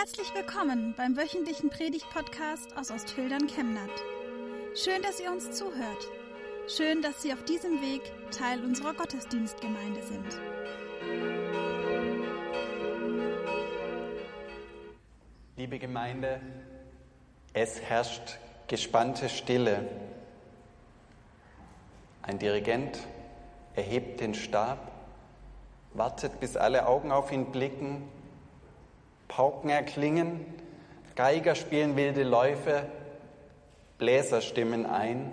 Herzlich willkommen beim wöchentlichen Predigt-Podcast aus Ostfildern Chemnat. Schön, dass ihr uns zuhört. Schön, dass Sie auf diesem Weg Teil unserer Gottesdienstgemeinde sind. Liebe Gemeinde, es herrscht gespannte Stille. Ein Dirigent erhebt den Stab, wartet, bis alle Augen auf ihn blicken Pauken erklingen, Geiger spielen wilde Läufe, Bläser stimmen ein.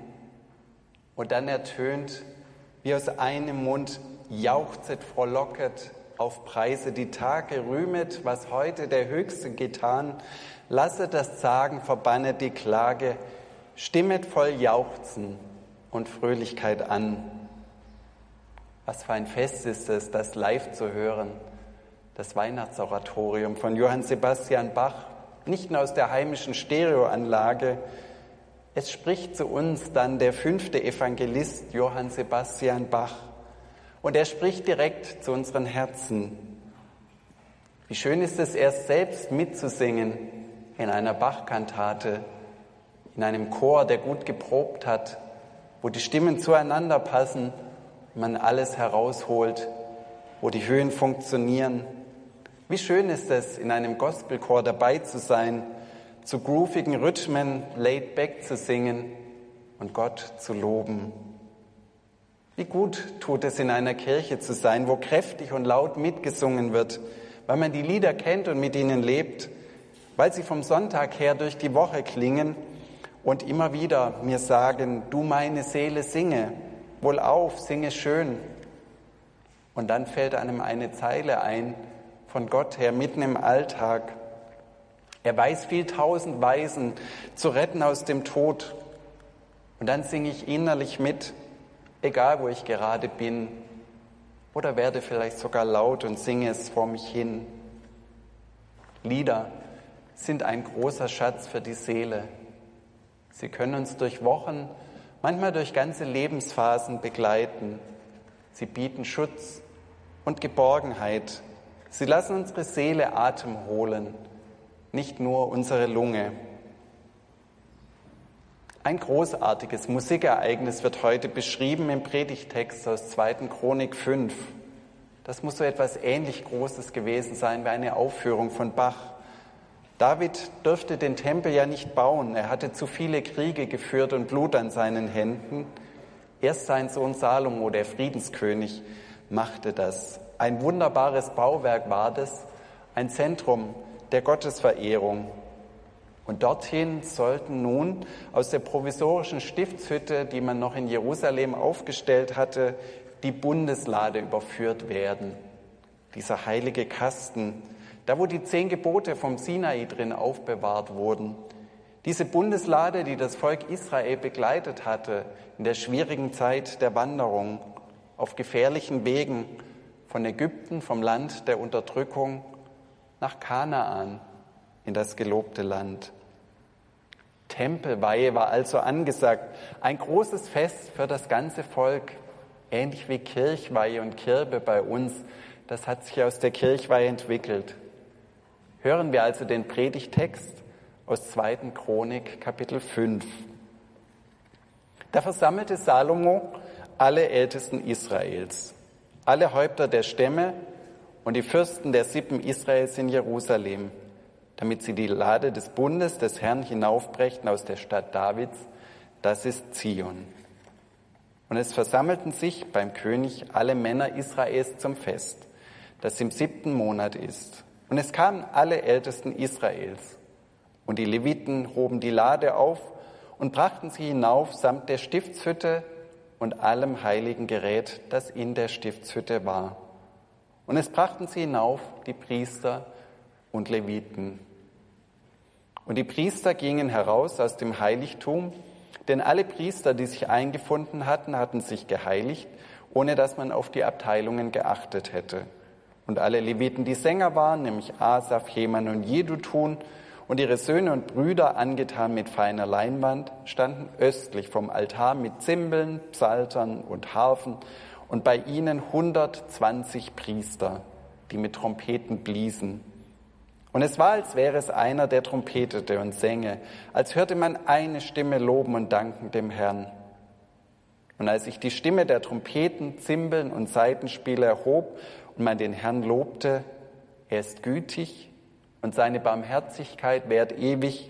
Und dann ertönt wie aus einem Mund, jauchzet, frohlocket, auf Preise die Tage, rühmet, was heute der Höchste getan, lasset das Zagen, verbannet die Klage, stimmet voll Jauchzen und Fröhlichkeit an. Was für ein Fest ist es, das live zu hören das Weihnachtsoratorium von Johann Sebastian Bach, nicht nur aus der heimischen Stereoanlage. Es spricht zu uns dann der fünfte Evangelist Johann Sebastian Bach. Und er spricht direkt zu unseren Herzen. Wie schön ist es, erst selbst mitzusingen in einer Bachkantate, in einem Chor, der gut geprobt hat, wo die Stimmen zueinander passen, man alles herausholt, wo die Höhen funktionieren. Wie schön ist es, in einem Gospelchor dabei zu sein, zu groovigen Rhythmen laid back zu singen und Gott zu loben. Wie gut tut es, in einer Kirche zu sein, wo kräftig und laut mitgesungen wird, weil man die Lieder kennt und mit ihnen lebt, weil sie vom Sonntag her durch die Woche klingen und immer wieder mir sagen, du meine Seele singe, wohl auf, singe schön. Und dann fällt einem eine Zeile ein, von Gott her, mitten im Alltag. Er weiß viel tausend Weisen zu retten aus dem Tod. Und dann singe ich innerlich mit, egal wo ich gerade bin, oder werde vielleicht sogar laut und singe es vor mich hin. Lieder sind ein großer Schatz für die Seele. Sie können uns durch Wochen, manchmal durch ganze Lebensphasen begleiten. Sie bieten Schutz und Geborgenheit Sie lassen unsere Seele Atem holen, nicht nur unsere Lunge. Ein großartiges Musikereignis wird heute beschrieben im Predigtext aus 2. Chronik 5. Das muss so etwas ähnlich Großes gewesen sein wie eine Aufführung von Bach. David dürfte den Tempel ja nicht bauen. Er hatte zu viele Kriege geführt und Blut an seinen Händen. Erst sein Sohn Salomo, der Friedenskönig, machte das. Ein wunderbares Bauwerk war das, ein Zentrum der Gottesverehrung. Und dorthin sollten nun aus der provisorischen Stiftshütte, die man noch in Jerusalem aufgestellt hatte, die Bundeslade überführt werden. Dieser heilige Kasten, da wo die zehn Gebote vom Sinai drin aufbewahrt wurden. Diese Bundeslade, die das Volk Israel begleitet hatte in der schwierigen Zeit der Wanderung auf gefährlichen Wegen von Ägypten, vom Land der Unterdrückung nach Kanaan in das gelobte Land. Tempelweihe war also angesagt, ein großes Fest für das ganze Volk, ähnlich wie Kirchweihe und Kirbe bei uns. Das hat sich aus der Kirchweihe entwickelt. Hören wir also den Predigtext aus 2. Chronik, Kapitel 5. Da versammelte Salomo alle Ältesten Israels alle Häupter der Stämme und die Fürsten der Sippen Israels in Jerusalem, damit sie die Lade des Bundes des Herrn hinaufbrächten aus der Stadt Davids, das ist Zion. Und es versammelten sich beim König alle Männer Israels zum Fest, das im siebten Monat ist. Und es kamen alle Ältesten Israels. Und die Leviten hoben die Lade auf und brachten sie hinauf samt der Stiftshütte und allem heiligen Gerät, das in der Stiftshütte war. Und es brachten sie hinauf, die Priester und Leviten. Und die Priester gingen heraus aus dem Heiligtum, denn alle Priester, die sich eingefunden hatten, hatten sich geheiligt, ohne dass man auf die Abteilungen geachtet hätte. Und alle Leviten, die Sänger waren, nämlich Asaf, Heman und Jedutun, und ihre Söhne und Brüder, angetan mit feiner Leinwand, standen östlich vom Altar mit Zimbeln, Psaltern und Harfen und bei ihnen 120 Priester, die mit Trompeten bliesen. Und es war, als wäre es einer, der trompetete und sänge, als hörte man eine Stimme loben und danken dem Herrn. Und als ich die Stimme der Trompeten, Zimbeln und Saitenspiele erhob und man den Herrn lobte, er ist gütig und seine Barmherzigkeit währt ewig,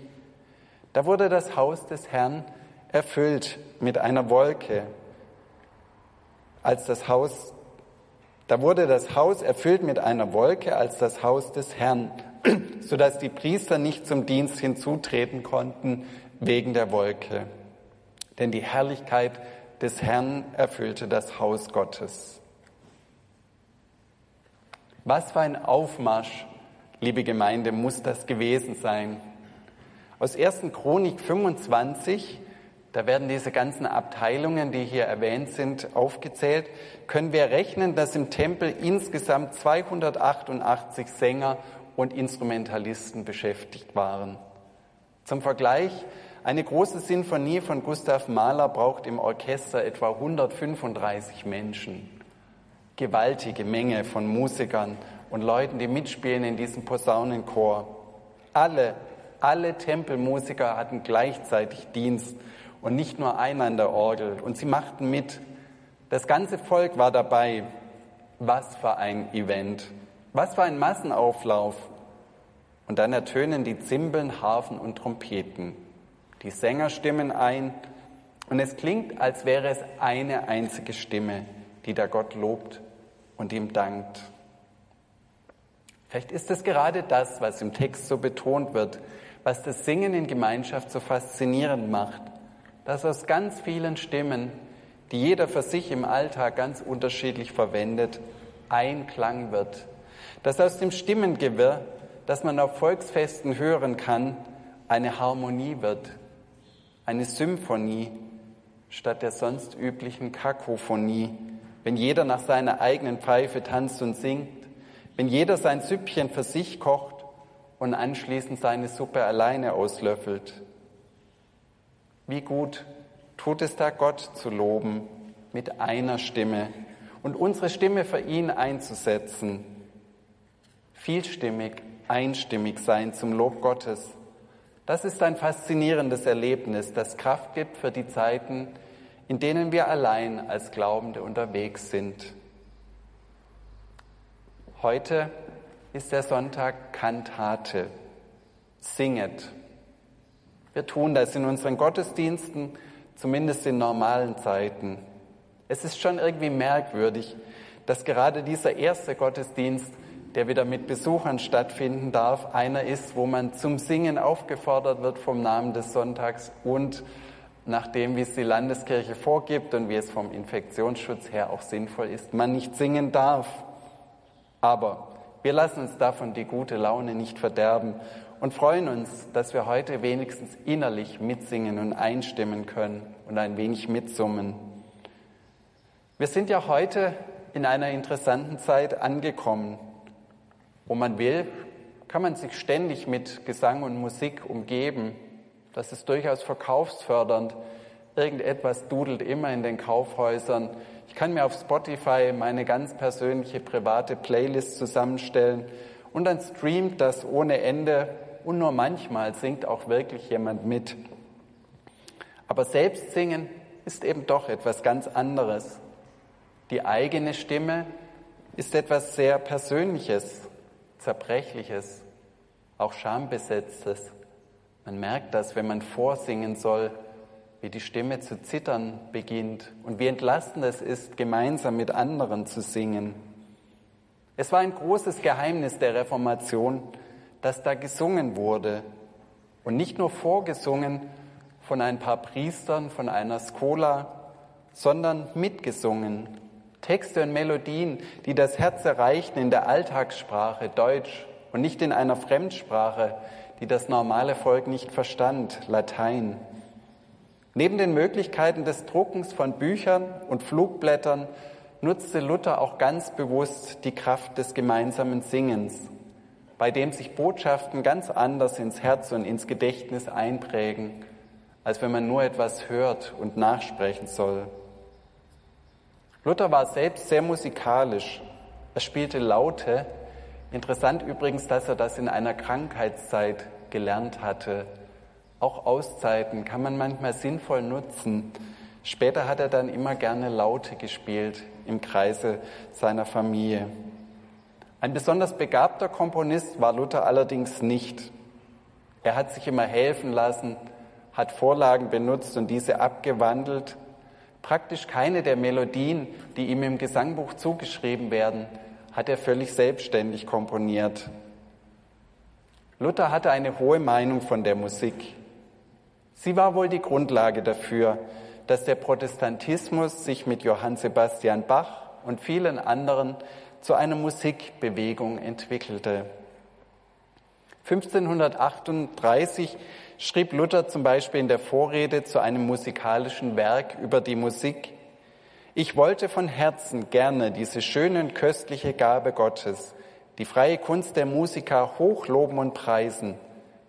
da wurde das Haus des Herrn erfüllt mit einer Wolke. Als das Haus, da wurde das Haus erfüllt mit einer Wolke als das Haus des Herrn, sodass die Priester nicht zum Dienst hinzutreten konnten wegen der Wolke. Denn die Herrlichkeit des Herrn erfüllte das Haus Gottes. Was für ein Aufmarsch, liebe Gemeinde, muss das gewesen sein? Aus 1. Chronik 25, da werden diese ganzen Abteilungen, die hier erwähnt sind, aufgezählt, können wir rechnen, dass im Tempel insgesamt 288 Sänger und Instrumentalisten beschäftigt waren. Zum Vergleich, eine große Sinfonie von Gustav Mahler braucht im Orchester etwa 135 Menschen. Gewaltige Menge von Musikern und Leuten, die mitspielen in diesem Posaunenchor. Alle, alle Tempelmusiker hatten gleichzeitig Dienst und nicht nur einer an der Orgel. Und sie machten mit. Das ganze Volk war dabei. Was für ein Event. Was für ein Massenauflauf. Und dann ertönen die Zimbeln, Harfen und Trompeten. Die Sänger stimmen ein und es klingt, als wäre es eine einzige Stimme, die da Gott lobt und ihm dankt. Vielleicht ist es gerade das, was im Text so betont wird, was das Singen in Gemeinschaft so faszinierend macht, dass aus ganz vielen Stimmen, die jeder für sich im Alltag ganz unterschiedlich verwendet, ein Klang wird, dass aus dem Stimmengewirr, das man auf Volksfesten hören kann, eine Harmonie wird, eine Symphonie statt der sonst üblichen Kakophonie, wenn jeder nach seiner eigenen Pfeife tanzt und singt, wenn jeder sein Süppchen für sich kocht und anschließend seine Suppe alleine auslöffelt. Wie gut tut es da Gott zu loben mit einer Stimme und unsere Stimme für ihn einzusetzen. Vielstimmig, einstimmig sein zum Lob Gottes. Das ist ein faszinierendes Erlebnis, das Kraft gibt für die Zeiten, in denen wir allein als Glaubende unterwegs sind. Heute ist der Sonntag Kantate. Singet. Wir tun das in unseren Gottesdiensten, zumindest in normalen Zeiten. Es ist schon irgendwie merkwürdig, dass gerade dieser erste Gottesdienst der wieder mit Besuchern stattfinden darf, einer ist, wo man zum Singen aufgefordert wird vom Namen des Sonntags und nach dem, wie es die Landeskirche vorgibt und wie es vom Infektionsschutz her auch sinnvoll ist, man nicht singen darf. Aber wir lassen uns davon die gute Laune nicht verderben und freuen uns, dass wir heute wenigstens innerlich mitsingen und einstimmen können und ein wenig mitsummen. Wir sind ja heute in einer interessanten Zeit angekommen wo man will, kann man sich ständig mit Gesang und Musik umgeben. Das ist durchaus verkaufsfördernd. Irgendetwas dudelt immer in den Kaufhäusern. Ich kann mir auf Spotify meine ganz persönliche private Playlist zusammenstellen und dann streamt das ohne Ende und nur manchmal singt auch wirklich jemand mit. Aber selbst singen ist eben doch etwas ganz anderes. Die eigene Stimme ist etwas sehr Persönliches. Zerbrechliches, auch Schambesetztes. Man merkt das, wenn man vorsingen soll, wie die Stimme zu zittern beginnt und wie entlastend es ist, gemeinsam mit anderen zu singen. Es war ein großes Geheimnis der Reformation, dass da gesungen wurde und nicht nur vorgesungen von ein paar Priestern, von einer Skola, sondern mitgesungen Texte und Melodien, die das Herz erreichten in der Alltagssprache Deutsch und nicht in einer Fremdsprache, die das normale Volk nicht verstand, Latein. Neben den Möglichkeiten des Druckens von Büchern und Flugblättern nutzte Luther auch ganz bewusst die Kraft des gemeinsamen Singens, bei dem sich Botschaften ganz anders ins Herz und ins Gedächtnis einprägen, als wenn man nur etwas hört und nachsprechen soll. Luther war selbst sehr musikalisch. Er spielte Laute, Interessant übrigens, dass er das in einer Krankheitszeit gelernt hatte. Auch Auszeiten kann man manchmal sinnvoll nutzen. Später hat er dann immer gerne Laute gespielt im Kreise seiner Familie. Ein besonders begabter Komponist war Luther allerdings nicht. Er hat sich immer helfen lassen, hat Vorlagen benutzt und diese abgewandelt. Praktisch keine der Melodien, die ihm im Gesangbuch zugeschrieben werden, hat er völlig selbstständig komponiert. Luther hatte eine hohe Meinung von der Musik. Sie war wohl die Grundlage dafür, dass der Protestantismus sich mit Johann Sebastian Bach und vielen anderen zu einer Musikbewegung entwickelte. 1538 schrieb Luther zum Beispiel in der Vorrede zu einem musikalischen Werk über die Musik, ich wollte von Herzen gerne diese schöne und köstliche Gabe Gottes, die freie Kunst der Musiker hochloben und preisen,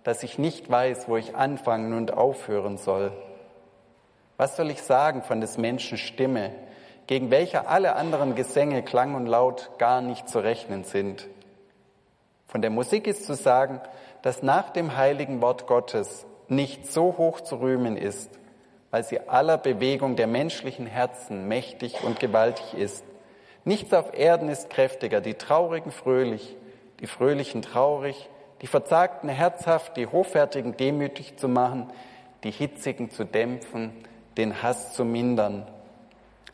dass ich nicht weiß, wo ich anfangen und aufhören soll. Was soll ich sagen von des Menschen Stimme, gegen welche alle anderen Gesänge, Klang und Laut gar nicht zu rechnen sind? Von der Musik ist zu sagen, dass nach dem heiligen Wort Gottes nicht so hoch zu rühmen ist, weil sie aller Bewegung der menschlichen Herzen mächtig und gewaltig ist. Nichts auf Erden ist kräftiger, die Traurigen fröhlich, die Fröhlichen traurig, die Verzagten herzhaft, die Hochfertigen demütig zu machen, die Hitzigen zu dämpfen, den Hass zu mindern.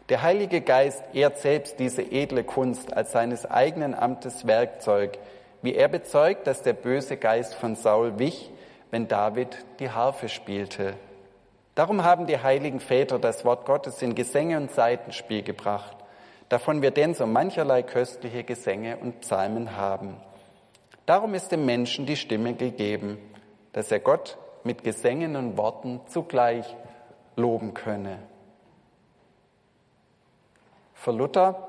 Der Heilige Geist ehrt selbst diese edle Kunst als seines eigenen Amtes Werkzeug, wie er bezeugt, dass der böse Geist von Saul wich, wenn David die Harfe spielte. Darum haben die heiligen Väter das Wort Gottes in Gesänge und Seitenspiel gebracht, davon wir denn so mancherlei köstliche Gesänge und Psalmen haben. Darum ist dem Menschen die Stimme gegeben, dass er Gott mit Gesängen und Worten zugleich loben könne. Für Luther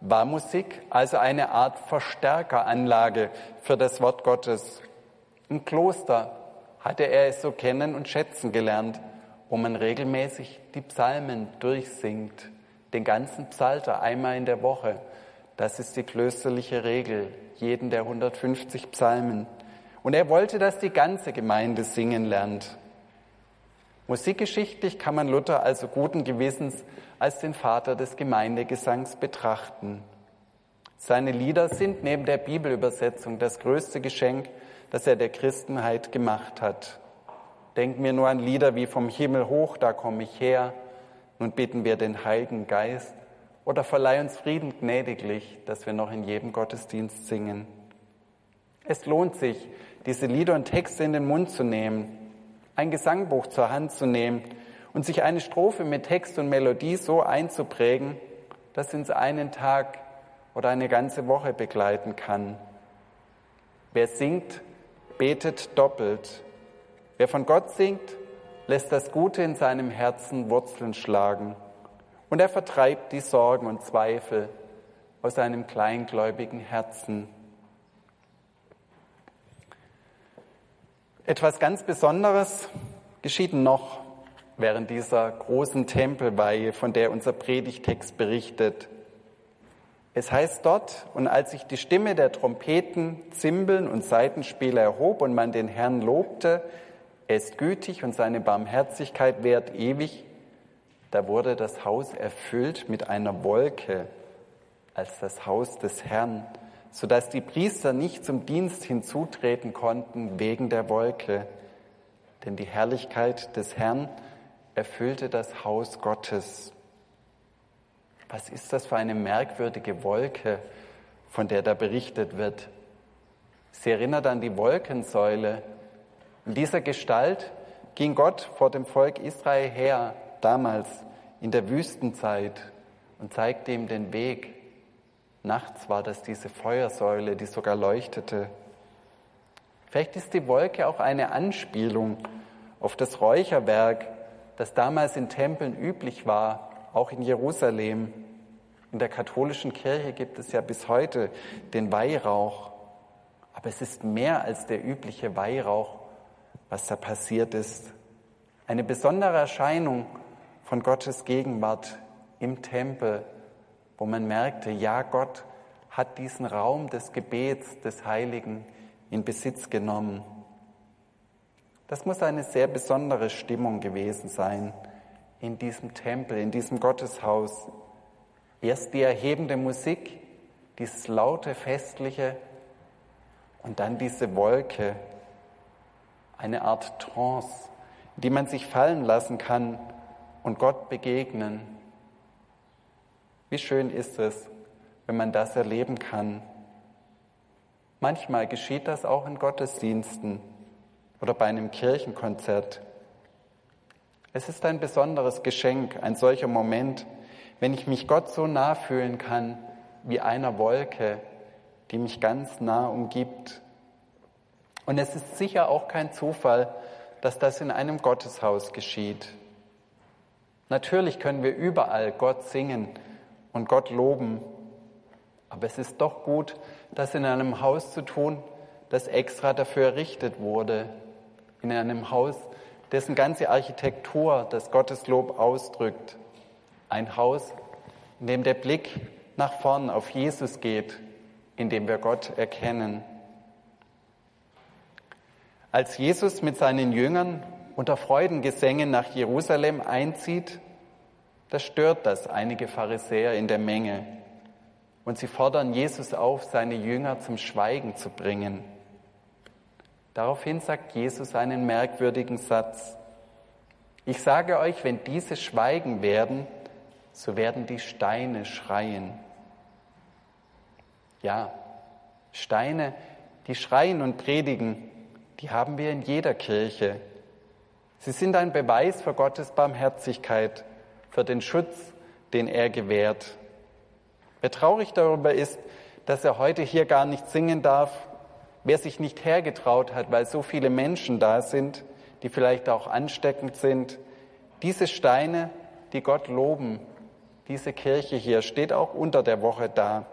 war Musik also eine Art Verstärkeranlage für das Wort Gottes. Im Kloster hatte er es so kennen und schätzen gelernt, wo man regelmäßig die Psalmen durchsingt, den ganzen Psalter einmal in der Woche. Das ist die klösterliche Regel, jeden der 150 Psalmen. Und er wollte, dass die ganze Gemeinde singen lernt. Musikgeschichtlich kann man Luther also guten Gewissens als den Vater des Gemeindegesangs betrachten. Seine Lieder sind neben der Bibelübersetzung das größte Geschenk, das er der Christenheit gemacht hat. Denken wir nur an Lieder wie Vom Himmel hoch, da komme ich her, nun bitten wir den Heiligen Geist oder verleih uns Frieden gnädiglich, dass wir noch in jedem Gottesdienst singen. Es lohnt sich, diese Lieder und Texte in den Mund zu nehmen ein Gesangbuch zur Hand zu nehmen und sich eine Strophe mit Text und Melodie so einzuprägen, dass uns einen Tag oder eine ganze Woche begleiten kann. Wer singt, betet doppelt. Wer von Gott singt, lässt das Gute in seinem Herzen Wurzeln schlagen und er vertreibt die Sorgen und Zweifel aus seinem kleingläubigen Herzen. Etwas ganz Besonderes geschieht noch während dieser großen Tempelweihe, von der unser Predigtext berichtet. Es heißt dort, und als sich die Stimme der Trompeten, Zimbeln und Seitenspieler erhob und man den Herrn lobte, er ist gütig und seine Barmherzigkeit währt ewig, da wurde das Haus erfüllt mit einer Wolke als das Haus des Herrn sodass die Priester nicht zum Dienst hinzutreten konnten wegen der Wolke. Denn die Herrlichkeit des Herrn erfüllte das Haus Gottes. Was ist das für eine merkwürdige Wolke, von der da berichtet wird? Sie erinnert an die Wolkensäule. In dieser Gestalt ging Gott vor dem Volk Israel her, damals in der Wüstenzeit, und zeigte ihm den Weg. Nachts war das diese Feuersäule, die sogar leuchtete. Vielleicht ist die Wolke auch eine Anspielung auf das Räucherwerk, das damals in Tempeln üblich war, auch in Jerusalem. In der katholischen Kirche gibt es ja bis heute den Weihrauch. Aber es ist mehr als der übliche Weihrauch, was da passiert ist. Eine besondere Erscheinung von Gottes Gegenwart im Tempel, wo man merkte, ja, Gott hat diesen Raum des Gebets des Heiligen in Besitz genommen. Das muss eine sehr besondere Stimmung gewesen sein in diesem Tempel, in diesem Gotteshaus. Erst die erhebende Musik, dieses laute, festliche und dann diese Wolke, eine Art Trance, in die man sich fallen lassen kann und Gott begegnen. Wie schön ist es, wenn man das erleben kann. Manchmal geschieht das auch in Gottesdiensten oder bei einem Kirchenkonzert. Es ist ein besonderes Geschenk, ein solcher Moment, wenn ich mich Gott so nah fühlen kann wie einer Wolke, die mich ganz nah umgibt. Und es ist sicher auch kein Zufall, dass das in einem Gotteshaus geschieht. Natürlich können wir überall Gott singen und Gott loben, aber es ist doch gut, das in einem Haus zu tun, das extra dafür errichtet wurde, in einem Haus, dessen ganze Architektur das Gotteslob ausdrückt. Ein Haus, in dem der Blick nach vorn auf Jesus geht, in dem wir Gott erkennen. Als Jesus mit seinen Jüngern unter Freudengesängen nach Jerusalem einzieht, da stört das einige Pharisäer in der Menge und sie fordern Jesus auf, seine Jünger zum Schweigen zu bringen. Daraufhin sagt Jesus einen merkwürdigen Satz. Ich sage euch, wenn diese schweigen werden, so werden die Steine schreien. Ja, Steine, die schreien und predigen, die haben wir in jeder Kirche. Sie sind ein Beweis für Gottes Barmherzigkeit, für den Schutz, den er gewährt. Wer traurig darüber ist, dass er heute hier gar nicht singen darf, wer sich nicht hergetraut hat, weil so viele Menschen da sind, die vielleicht auch ansteckend sind, diese Steine, die Gott loben, diese Kirche hier steht auch unter der Woche da.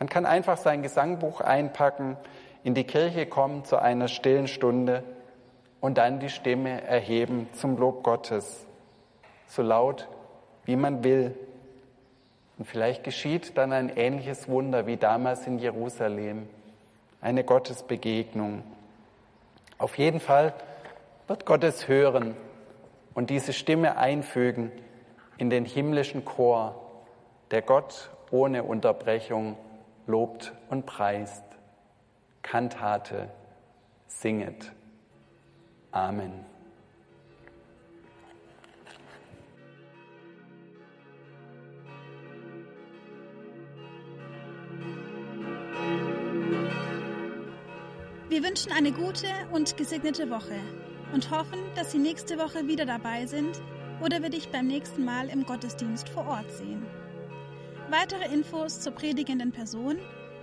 Man kann einfach sein Gesangbuch einpacken, in die Kirche kommen zu einer stillen Stunde und dann die Stimme erheben zum Lob Gottes, so laut wie man will. Und vielleicht geschieht dann ein ähnliches Wunder wie damals in Jerusalem eine Gottesbegegnung. Auf jeden Fall wird Gott es hören und diese Stimme einfügen in den himmlischen Chor, der Gott ohne Unterbrechung lobt und preist. Kantate, singet. Amen. Wir wünschen eine gute und gesegnete Woche und hoffen, dass Sie nächste Woche wieder dabei sind oder wir dich beim nächsten Mal im Gottesdienst vor Ort sehen. Weitere Infos zur predigenden Person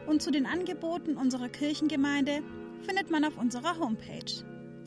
und zu den Angeboten unserer Kirchengemeinde findet man auf unserer Homepage